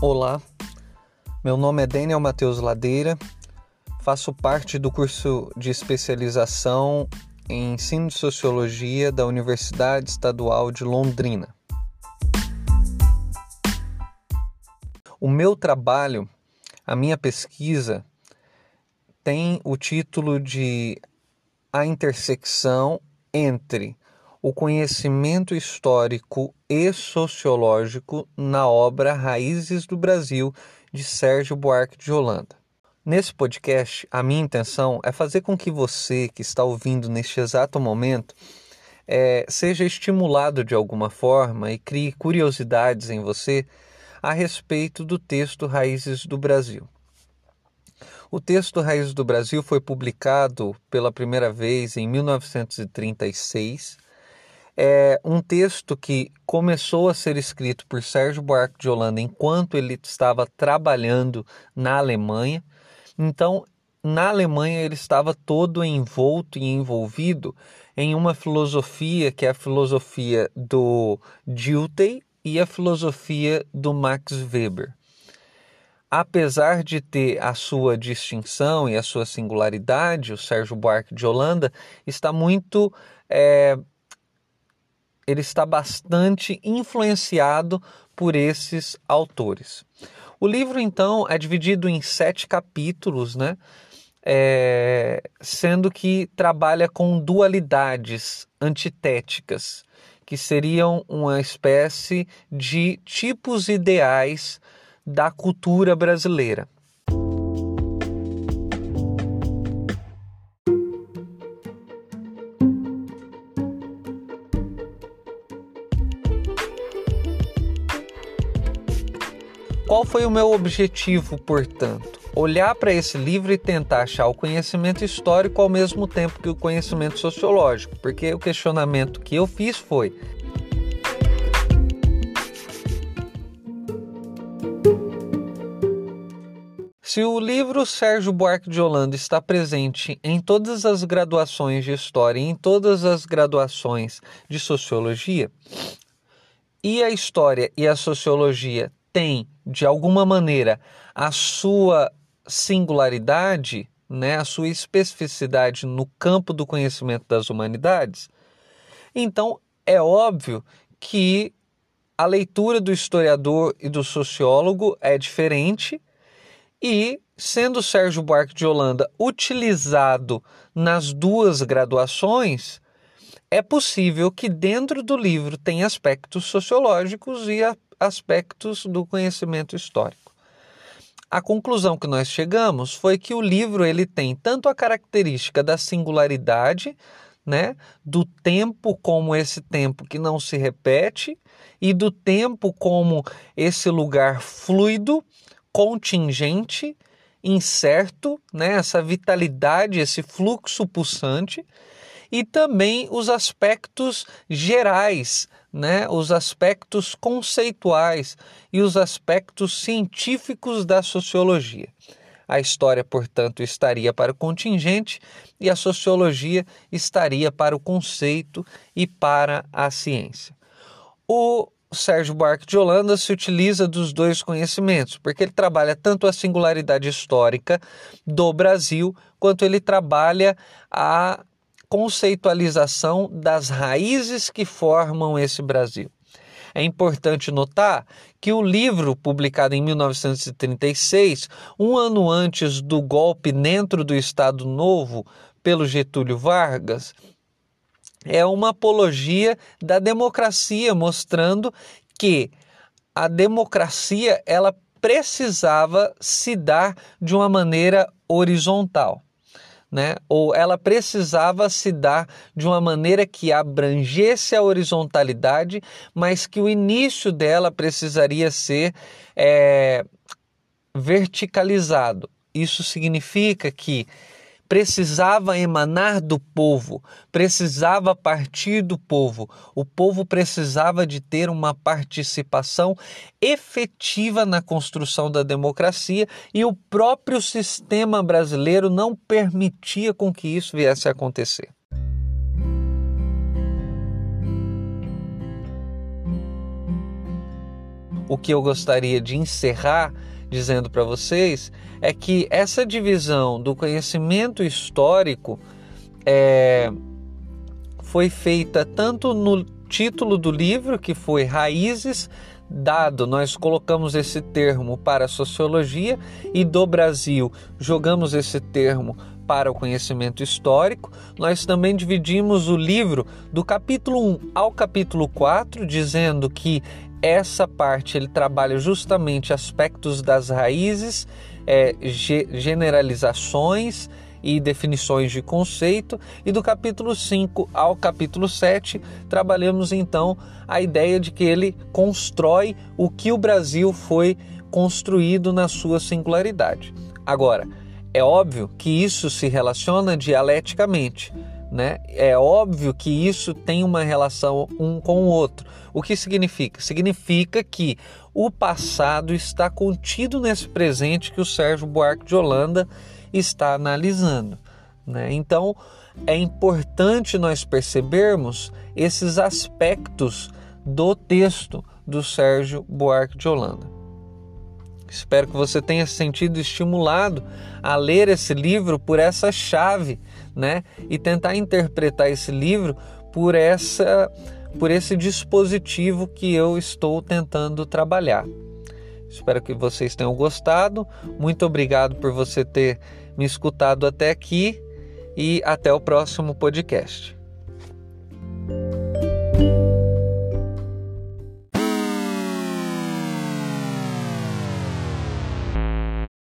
Olá, meu nome é Daniel Matheus Ladeira, faço parte do curso de especialização em ensino de sociologia da Universidade Estadual de Londrina. O meu trabalho, a minha pesquisa, tem o título de A intersecção entre o conhecimento histórico e sociológico na obra Raízes do Brasil de Sérgio Buarque de Holanda. Nesse podcast, a minha intenção é fazer com que você que está ouvindo neste exato momento é, seja estimulado de alguma forma e crie curiosidades em você a respeito do texto Raízes do Brasil. O texto Raízes do Brasil foi publicado pela primeira vez em 1936 é um texto que começou a ser escrito por Sérgio Buarque de Holanda enquanto ele estava trabalhando na Alemanha. Então, na Alemanha ele estava todo envolto e envolvido em uma filosofia que é a filosofia do Dilthey e a filosofia do Max Weber. Apesar de ter a sua distinção e a sua singularidade, o Sérgio Buarque de Holanda está muito é, ele está bastante influenciado por esses autores. O livro, então, é dividido em sete capítulos, né? É, sendo que trabalha com dualidades antitéticas, que seriam uma espécie de tipos ideais da cultura brasileira. Qual foi o meu objetivo, portanto? Olhar para esse livro e tentar achar o conhecimento histórico ao mesmo tempo que o conhecimento sociológico, porque o questionamento que eu fiz foi: Se o livro Sérgio Buarque de Holanda está presente em todas as graduações de História e em todas as graduações de Sociologia, e a História e a Sociologia têm de alguma maneira, a sua singularidade, né, a sua especificidade no campo do conhecimento das humanidades, então é óbvio que a leitura do historiador e do sociólogo é diferente e, sendo Sérgio Buarque de Holanda utilizado nas duas graduações, é possível que dentro do livro tenha aspectos sociológicos e aspectos do conhecimento histórico. A conclusão que nós chegamos foi que o livro ele tem tanto a característica da singularidade, né, do tempo como esse tempo que não se repete e do tempo como esse lugar fluido, contingente, incerto, né, essa vitalidade, esse fluxo pulsante e também os aspectos gerais né, os aspectos conceituais e os aspectos científicos da sociologia. A história, portanto, estaria para o contingente e a sociologia estaria para o conceito e para a ciência. O Sérgio Buarque de Holanda se utiliza dos dois conhecimentos, porque ele trabalha tanto a singularidade histórica do Brasil, quanto ele trabalha a conceitualização das raízes que formam esse Brasil. É importante notar que o livro, publicado em 1936, um ano antes do golpe dentro do Estado Novo pelo Getúlio Vargas, é uma apologia da democracia, mostrando que a democracia ela precisava se dar de uma maneira horizontal né? ou ela precisava se dar de uma maneira que abrangesse a horizontalidade, mas que o início dela precisaria ser é, verticalizado. Isso significa que precisava emanar do povo, precisava partir do povo. O povo precisava de ter uma participação efetiva na construção da democracia e o próprio sistema brasileiro não permitia com que isso viesse a acontecer. o que eu gostaria de encerrar dizendo para vocês é que essa divisão do conhecimento histórico é, foi feita tanto no título do livro, que foi Raízes, dado, nós colocamos esse termo para a sociologia e do Brasil jogamos esse termo para o conhecimento histórico. Nós também dividimos o livro do capítulo 1 ao capítulo 4, dizendo que essa parte ele trabalha justamente aspectos das raízes, é, generalizações e definições de conceito, e do capítulo 5 ao capítulo 7 trabalhamos então a ideia de que ele constrói o que o Brasil foi construído na sua singularidade. Agora, é óbvio que isso se relaciona dialeticamente, né? É óbvio que isso tem uma relação um com o outro. O que significa? Significa que o passado está contido nesse presente que o Sérgio Buarque de Holanda está analisando. Né? Então, é importante nós percebermos esses aspectos do texto do Sérgio Buarque de Holanda. Espero que você tenha se sentido estimulado a ler esse livro por essa chave, né? E tentar interpretar esse livro por essa por esse dispositivo que eu estou tentando trabalhar. Espero que vocês tenham gostado. Muito obrigado por você ter me escutado até aqui e até o próximo podcast.